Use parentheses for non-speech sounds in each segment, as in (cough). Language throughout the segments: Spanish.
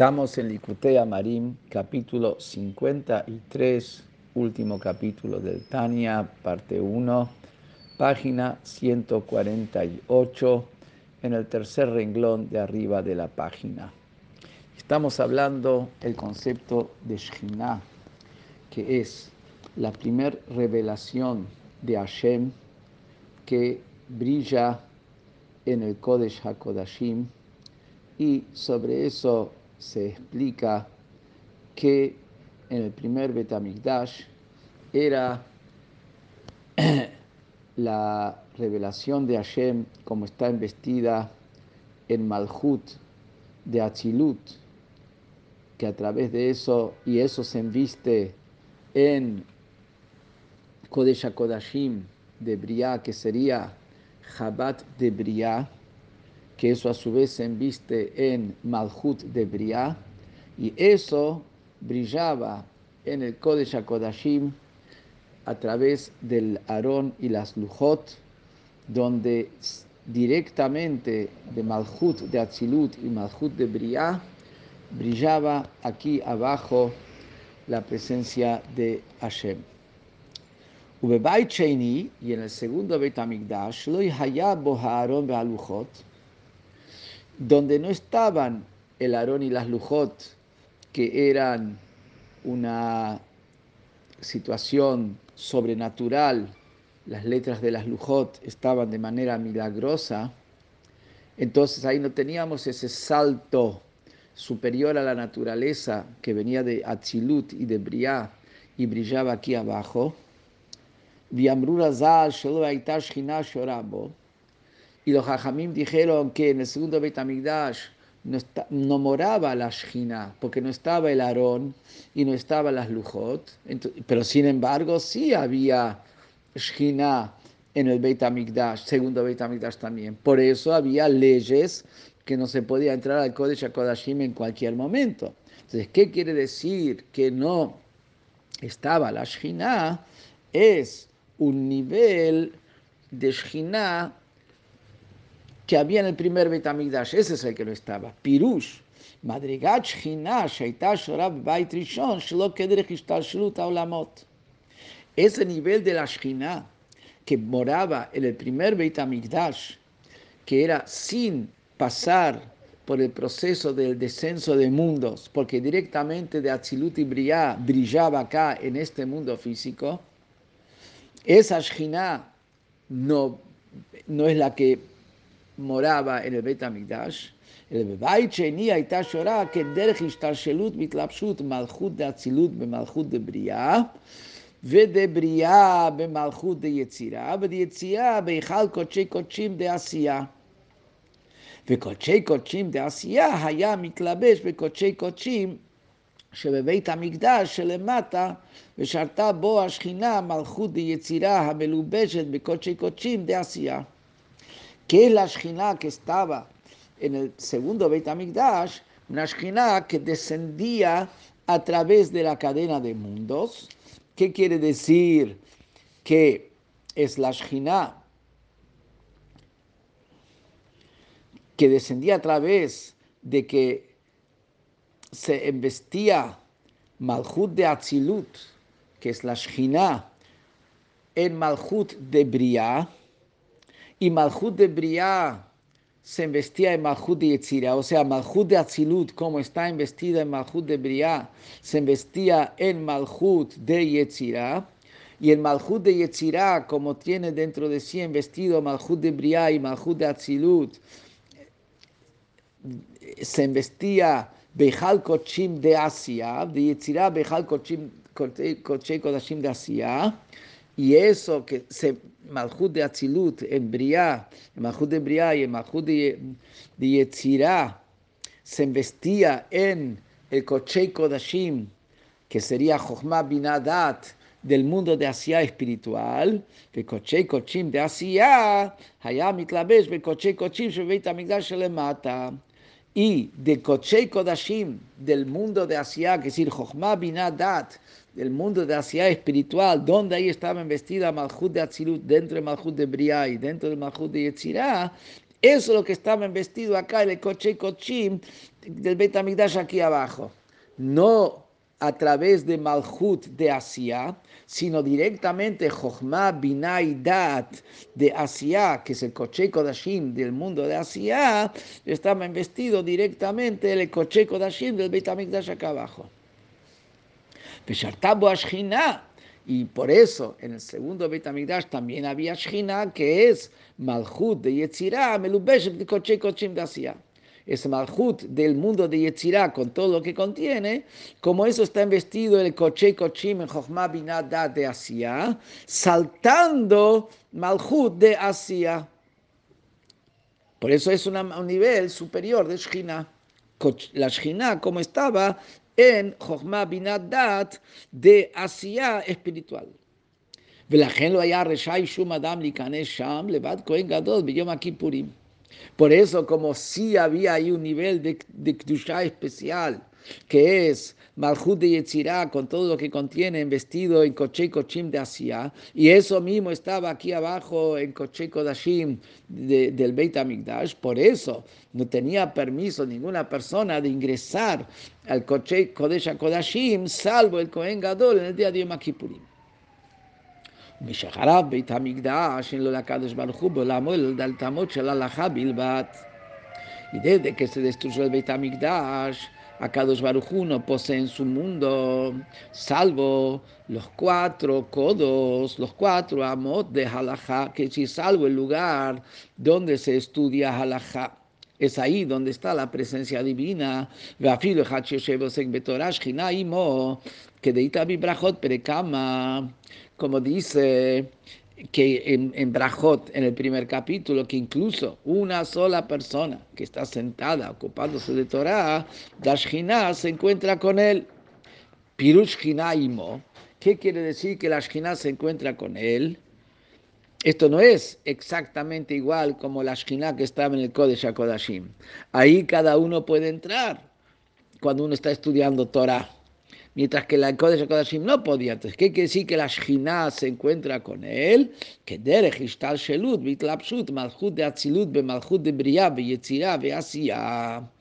Estamos en Licutea Marim, capítulo 53, último capítulo del Tania, parte 1, página 148, en el tercer renglón de arriba de la página. Estamos hablando el concepto de Shekhinah, que es la primera revelación de Hashem que brilla en el Kodesh HaKodashim y sobre eso se explica que en el primer Betamigdash era (clears throat) la revelación de Hashem como está investida en Malhut de Achilut, que a través de eso, y eso se enviste en Kodesh Kodashim de Briah, que sería Jabat de Briah, que eso a su vez se enviste en Malhut de Briah, y eso brillaba en el Kodesh HaKodashim a través del Aarón y las Lujot, donde directamente de Malhut de Atzilut y Malhut de Briah brillaba aquí abajo la presencia de Hashem. y en el segundo Beit HaMikdash, lo ve'aluchot, donde no estaban el Aarón y las Lujot, que eran una situación sobrenatural, las letras de las Lujot estaban de manera milagrosa, entonces ahí no teníamos ese salto superior a la naturaleza que venía de Atzilut y de Briah y brillaba aquí abajo. Y los hajamim dijeron que en el segundo Beit HaMikdash no, no, moraba la Shina, porque no estaba el Aarón y no estaba las Lujot, pero sin embargo sí había Shina en el Beit HaMikdash, segundo Beit HaMikdash también. Por eso había leyes que no se podía entrar al Kodesh HaKodashim en cualquier momento. Entonces, ¿qué quiere decir que no estaba la Shina? Es un nivel de Shina que había en el primer Betamigdash, ese es el que no estaba. Pirush, Madrigat Shina, Shaita Shorab Bait Rishon, Shlo Olamot. Ese nivel de la Shina que moraba en el primer Betamigdash, que era sin pasar por el proceso del descenso de mundos, porque directamente de Atzilut y Briah brillaba acá en este mundo físico, esa Shina no, no es la que en el Bet HaMikdash, el בבית שני הייתה שורה כדרך השתלשלות והתלבשות מלכות דאצילות במלכות דבריאה ודבריאה במלכות דיצירה ודיצירה בהיכל קודשי קודשים דעשייה. וקודשי קודשים דעשייה היה מתלבש בקודשי קודשים שבבית המקדש שלמטה ושרתה בו השכינה מלכות דיצירה המלובשת בקודשי קודשים דעשייה. Que la Shina que estaba en el segundo Beit HaMikdash, una Shina que descendía a través de la cadena de mundos. ¿Qué quiere decir que es la Shina que descendía a través de que se embestía Malhut de Atzilut, que es la Shina, en Malhut de Briah, y Malhut de Briah se investía en Malhut de Yetzirah, o sea, Malhut de Atzilut, como está investida en Malhut de Briah, se investía en Malhut de Yetzirah, y el Malhut de Yetzirah, como tiene dentro de sí investido Malhut de Briah y Malhut de Atzilut, se investía Bejal Kochim de Asia, de Yetzirah Bejal Kochim Kodashim de Asia, y eso que se Malhut de Atzilut en Briah, en Malhut de Briah y en Malhut de, de Yetzirah se investía en el Kochei Kodashim, que sería Chochmah Binadat del mundo de Asia espiritual, que Kochei Kochim de Asia, Hayam Mitlabesh, be Kochei Kochim, Sheveit Amigdash Lemata. Y de Kochei Kodashim, del mundo de Asia, que es decir, Chochmah Binadat, del mundo de Asia espiritual, donde ahí estaba investida Malhut de Atzilut, dentro de Malhut de Briah y dentro de Malhut de Yetzirah, Eso es lo que estaba investido acá en el Koche Kochim del Betamigdash aquí abajo. No a través de Malhut de Asia, sino directamente Jochma Binay Dat de Asia, que es el Koche Kodashim del mundo de Asia, estaba investido directamente el Koche Kodashim del Betamigdash acá abajo. Y por eso en el segundo Betamigdash también había Shina, que es Malhut de Yetzirah, Melubeshet de Koche Kochim de Asia es Malhut del mundo de Yetzirah con todo lo que contiene, como eso está investido en el Koche Kochim en Chochmah Binada de Asia, saltando Malhut de Asia. Por eso es un nivel superior de Shina. La Shina como estaba en Chochmah Binadat de Asia espiritual. ולכן לא היה רשאי שום אדם להיכנס שם לבד כהן גדול ביום הכיפורים. por eso, como si había ahí un nivel de, de especial, que es Malhut de Yetzirah, con todo lo que contiene, vestido en Koche Kochim de Asia, y eso mismo estaba aquí abajo en Koche Kodashim del Beit HaMikdash, por eso no tenía permiso ninguna persona de ingresar al Koche Kodesh Kodashim, salvo el Kohen Gadol en el día de Yom. משחרב בית המקדש אין לו לקדוש ברוך הוא בעולמו על תמות של הלכה בלבד. Y desde que se destruyó el Beit HaMikdash, Akadosh Baruj no posee en su mundo, salvo los cuatro codos, los cuatro amot de Halajá, que si salvo el lugar donde se estudia Halajá. Es ahí donde está la presencia divina. Que de Itabi Brachot Perekama como dice que en, en en el primer capítulo, que incluso una sola persona que está sentada ocupándose de Torah, Dashina se encuentra con él. Pirush Imo. ¿Qué quiere decir que la se encuentra con él? Esto no es exactamente igual como la que estaba en el Kodesh HaKodashim. Ahí cada uno puede entrar cuando uno está estudiando Torah mientras que la Kodesh Kodashim no podía. Entonces, ¿qué quiere decir que la Shina se encuentra con él? Que Derech Ishtal Shelut, Bitlapshut, Malchut de Atzilut, Malchut de Briah, Yetzirah, Beasia. Esto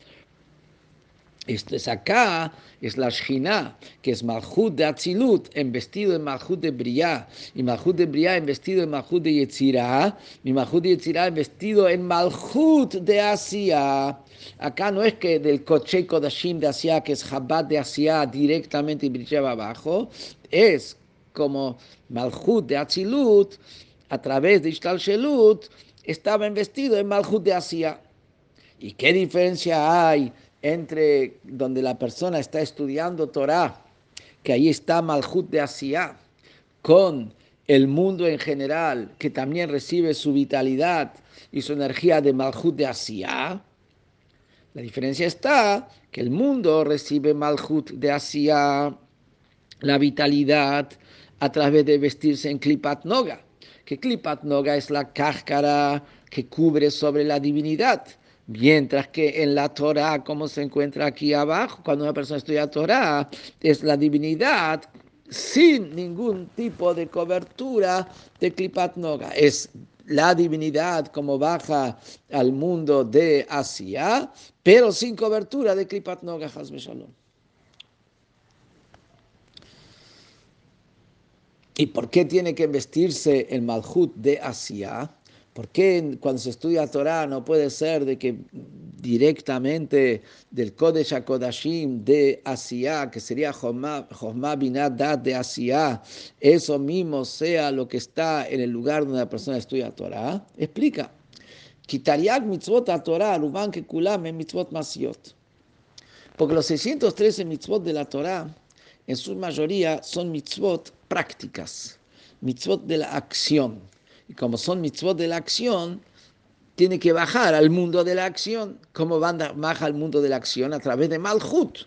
es acá, es la Shina, que es Malchut de Atzilut, vestido en Malchut de Briah, y Malchut de Briah vestido en Malchut de Yetzirah, y Malchut de Yetzirah vestido en Malchut de Asia. Acá no es que del Koche Kodashim de Asia, que es Chabad de Asia, directamente y brillaba abajo, es como Malchut de Atzilut, a través de Ishtal Shelut, estaba investido en Malchut de Asia. ¿Y qué diferencia hay entre donde la persona está estudiando Torah, que ahí está Malchut de Asia, con el mundo en general, que también recibe su vitalidad y su energía de Malchut de Asia? La diferencia está que el mundo recibe Malhut de Asia, la vitalidad, a través de vestirse en Klipat Noga, que Klipat Noga es la cáscara que cubre sobre la divinidad. Mientras que en la Torah, como se encuentra aquí abajo, cuando una persona estudia Torah, es la divinidad sin ningún tipo de cobertura de Klipat Noga. Es la divinidad como baja al mundo de Asia, pero sin cobertura de Klipat Noga Shalom. ¿Y por qué tiene que vestirse el Malhut de Asia? ¿Por qué cuando se estudia Torah no puede ser de que directamente del Kodesh HaKodashim de Asia, que sería Josma Binat de Asia, eso mismo sea lo que está en el lugar donde la persona estudia Torah? Explica. Kitariak mitzvot a Torah, ruban que kulam en mitzvot masiot. Porque los 613 mitzvot de la Torah, en su mayoría, son mitzvot prácticas, mitzvot de la acción y como son mitzvot de la acción, tiene que bajar al mundo de la acción. ¿Cómo baja al mundo de la acción? A través de Malhut.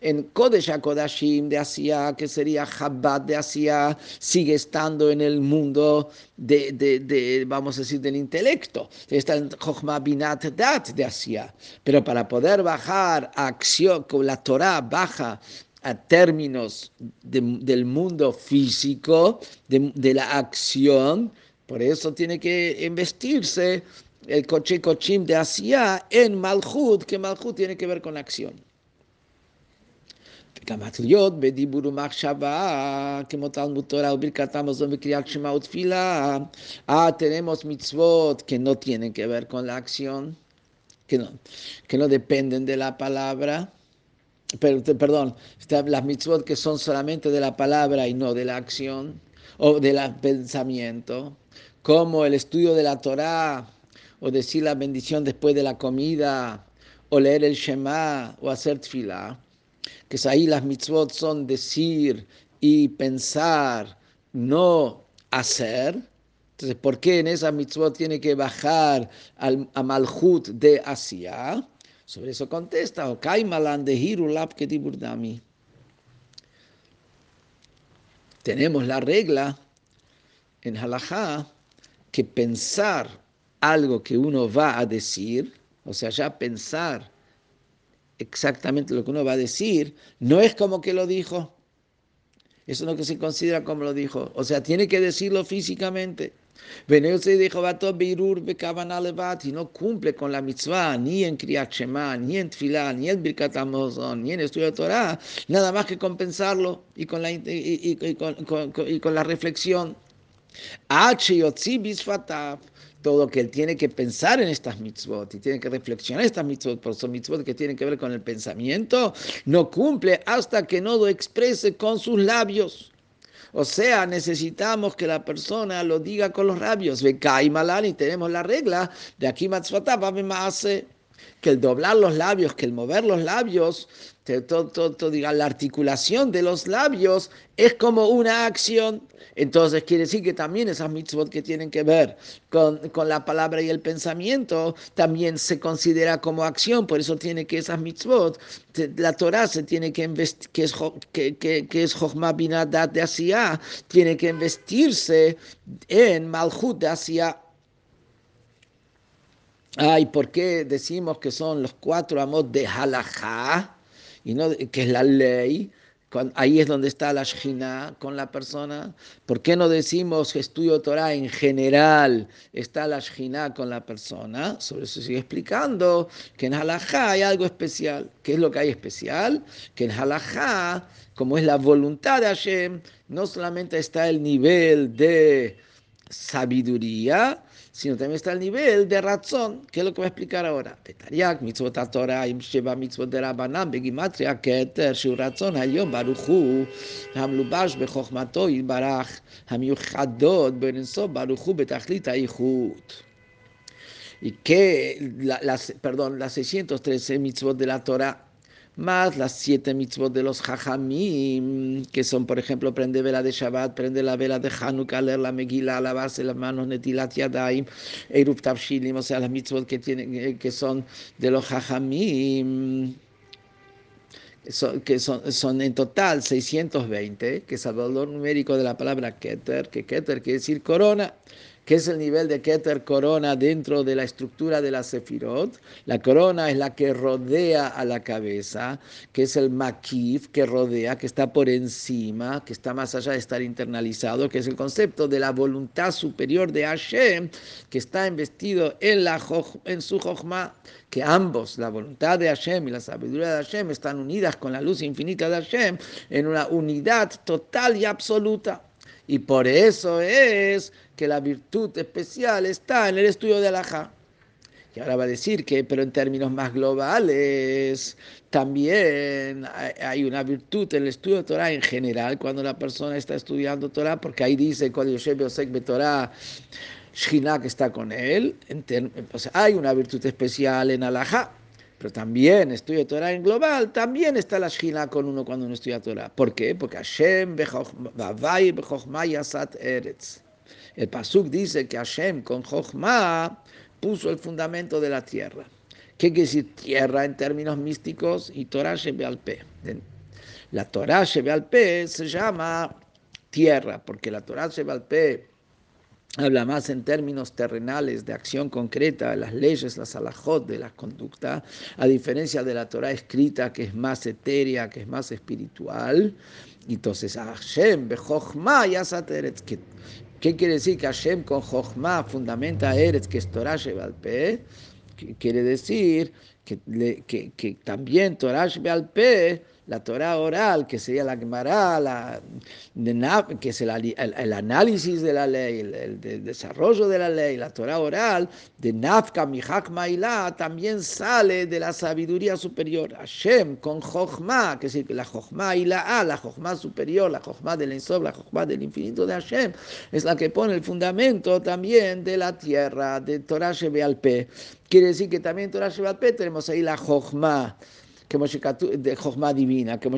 En Kodesh HaKodashim de Asia, que sería Chabad de Asia, sigue estando en el mundo de, de, vamos a decir, del intelecto. Está en Chochmah Binat Dat de Asia. Pero para poder bajar a acción, con la Torah baja a términos del mundo físico, de, de la acción, por eso tiene que investirse el coche cochim de Asia en Malchut, que Malchut tiene que ver con acción. Birkat Amazon, Bikriat Shema Utfila. Ah, tenemos mitzvot que no tienen que ver con la acción, que no, que no dependen de la palabra. Pero, perdón, las mitzvot que son solamente de la palabra y no de la acción o del pensamiento, como el estudio de la Torah o decir la bendición después de la comida o leer el Shema o hacer tefillah que ahí las mitzvot son decir y pensar, no hacer. Entonces, ¿por qué en esas mitzvot tiene que bajar al, a Malhut de Asia? Sobre eso contesta, Okai malan de Hirulap Ketiburdami. Tenemos la regla en Halajá que pensar algo que uno va a decir, o sea, ya pensar exactamente lo que uno va a decir, no es como que lo dijo. Eso no que se considera como lo dijo. O sea, tiene que decirlo físicamente. se dijo, y no cumple con la mitzvah, ni en Kriyat ni en Tfilah, ni en Birkat Hamazon, ni en estudio de Torah, nada más que compensarlo y con la, y, con, y con la reflexión. Todo que él tiene que pensar en estas mitzvot y tiene que reflexionar estas mitzvot, por son mitzvot que tienen que ver con el pensamiento, no cumple hasta que no lo exprese con sus labios. O sea, necesitamos que la persona lo diga con los labios. Ve y tenemos la regla de aquí hace que el doblar los labios, que el mover los labios, todo, todo, diga, la articulación de los labios es como una acción. Entonces quiere decir que también esas mitzvot que tienen que ver con, con, la palabra y el pensamiento también se considera como acción. Por eso tiene que esas mitzvot, la Torah se tiene que investir, que es, que, que, que es Binadat de Asia, tiene que investirse en Malhut de Asia Ay, ¿por qué decimos que son los cuatro amos de halajá? Y no, que es la ley. Ahí es donde está la shina con la persona. ¿Por qué no decimos estudio Torah en general está la shina con la persona? Sobre eso sigue explicando que en halajá hay algo especial. ¿Qué es lo que hay especial? Que en halajá, como es la voluntad de Hashem, no solamente está el nivel de sabiduría, sino también está el nivel de razón, que es lo que voy a explicar ahora. Petariak, mitzvot Torah, im sheva mitzvot de Rabbanam, begimatria, keter, shiur razón, hayom, baruchu, hamlubash, bechokmato, baraj, hamiuchadot, berenso, baruchu, betachlit, aichut. Y que, la, las, perdón, las 613 mitzvot de la Torah más las siete mitzvot de los hajamim, que son, por ejemplo, prende vela de Shabbat, prende la vela de Hanukkah, leer la Megillah, lavarse las manos, netilat yadaim, eruv tavshilim, o sea, las mitzvot que, tienen, eh, que son de los hajamim que son, son, en total 620, que es el valor numérico de la palabra Keter, que Keter quiere decir corona que es el nivel de Keter corona dentro de la estructura de la Sefirot. La corona es la que rodea a la cabeza, que es el Makif, que rodea, que está por encima, que está más allá de estar internalizado, que es el concepto de la voluntad superior de Hashem, que está investido en, la, en su Jochma, que ambos, la voluntad de Hashem y la sabiduría de Hashem, están unidas con la luz infinita de Hashem en una unidad total y absoluta. Y por eso es que la virtud especial está en el estudio de Alajá. Y ahora va a decir que, pero en términos más globales, también hay una virtud en el estudio de Torah en general, cuando la persona está estudiando Torah, porque ahí dice, cuando Yosef Yosek Torah, Shina que está con él, hay una virtud especial en Alajá. Pero también estudia Torah en global, también está la Shina con uno cuando uno estudia Torah. ¿Por qué? Porque Hashem yasat eretz. El Pasuk dice que Hashem con Jochma puso el fundamento de la tierra. ¿Qué quiere decir tierra en términos místicos? Y Torah Shebealpe. La Torah Shebealpe se llama tierra, porque la Torah Shebealpe habla más en términos terrenales de acción concreta, las leyes, las alajot, de la conducta, a diferencia de la Torah escrita que es más etérea, que es más espiritual. Entonces, Hashem, Bejochma, que ¿Qué quiere decir que Hashem con Jochma fundamenta Eretz, que es Torah Shebalpe? Quiere decir que, que, que también Torah Shebalpe la Torah oral, que sería la Gemara, la, que es el, el, análisis de la ley, el, el, desarrollo de la ley, la Torah oral, de Nafka, Mihak Mailá, también sale de la sabiduría superior. Hashem con Jochma, que es decir, la Jochma y la A, la Jochma superior, la Jochma del Ensob, la Jochma del infinito de Hashem, es la que pone el fundamento también de la tierra, de Torah Shebealpe. Quiere decir que también en Torah Shebealpe tenemos ahí la Jochma de Jochma divina, que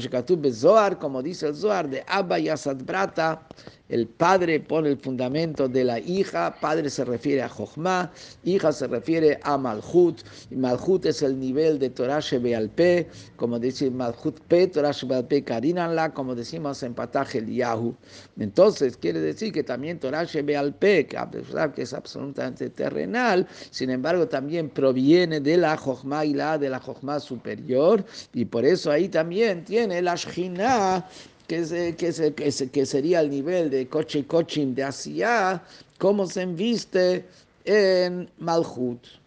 Zohar, como dice el Zohar, de Abba Yasad Brata, el padre pone el fundamento de la hija, padre se refiere a Jochma, hija se refiere a Malhut, y Malhut es el nivel de Torah Shebealpe, como dice Malhut P, Torah Shebealpe Karinanla, como decimos en Pataj el Yahu. Entonces, quiere decir que también Torah Shebealpe, que es absolutamente terrenal, sin embargo también proviene de la Jochma y la de la Jochma superior, y por eso ahí también tiene la Shina que, que, que, sería el nivel de coche coaching de Asia, cómo se enviste en Malhut.